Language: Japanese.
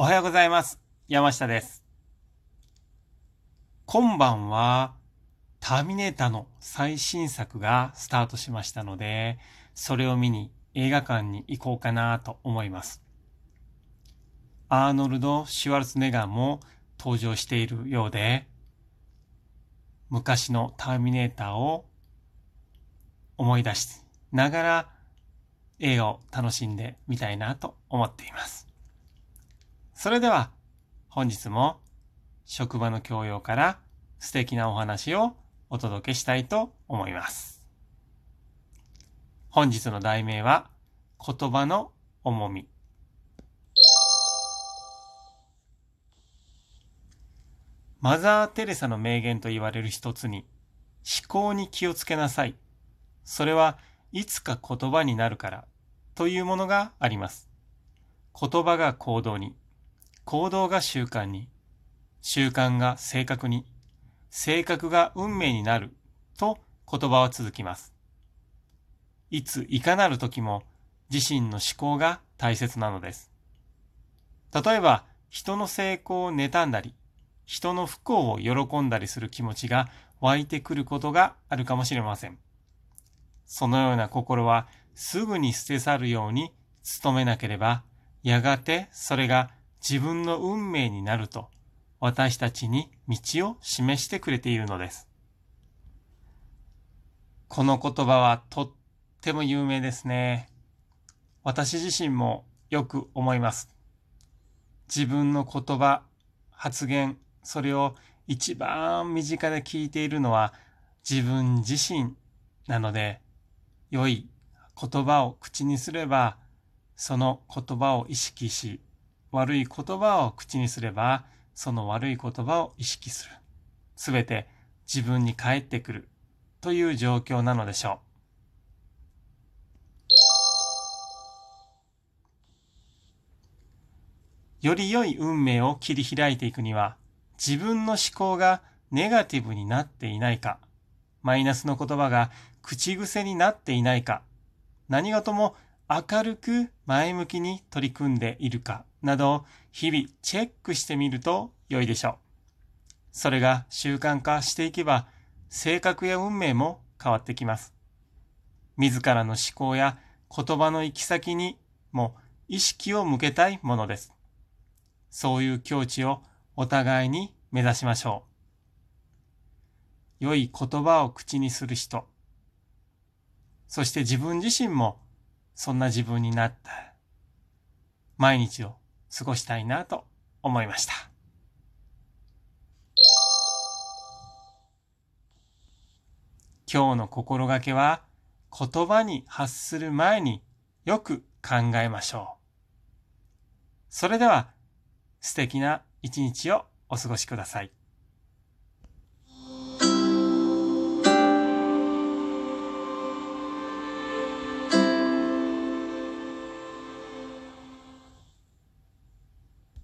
おはようございます。山下です。今晩は、ターミネーターの最新作がスタートしましたので、それを見に映画館に行こうかなと思います。アーノルド・シュワルツネガーも登場しているようで、昔のターミネーターを思い出しながら映画を楽しんでみたいなと思っています。それでは本日も職場の教養から素敵なお話をお届けしたいと思います。本日の題名は言葉の重み。マザー・テレサの名言と言われる一つに思考に気をつけなさい。それはいつか言葉になるからというものがあります。言葉が行動に、行動が習慣に、習慣が性格に、性格が運命になると言葉は続きます。いついかなる時も自身の思考が大切なのです。例えば人の成功を妬んだり、人の不幸を喜んだりする気持ちが湧いてくることがあるかもしれません。そのような心はすぐに捨て去るように努めなければ、やがてそれが自分の運命になると私たちに道を示してくれているのです。この言葉はとっても有名ですね。私自身もよく思います。自分の言葉、発言、それを一番身近で聞いているのは自分自身なので、良い言葉を口にすれば、その言葉を意識し、悪い言葉を口にすれば、その悪い言葉を意識する。すべて自分に返ってくるという状況なのでしょう。より良い運命を切り開いていくには、自分の思考がネガティブになっていないか、マイナスの言葉が口癖になっていないか、何事も明るく前向きに取り組んでいるかなど日々チェックしてみると良いでしょう。それが習慣化していけば性格や運命も変わってきます。自らの思考や言葉の行き先にも意識を向けたいものです。そういう境地をお互いに目指しましょう。良い言葉を口にする人、そして自分自身もそんな自分になった毎日を過ごしたいなと思いました。今日の心がけは言葉に発する前によく考えましょう。それでは素敵な一日をお過ごしください。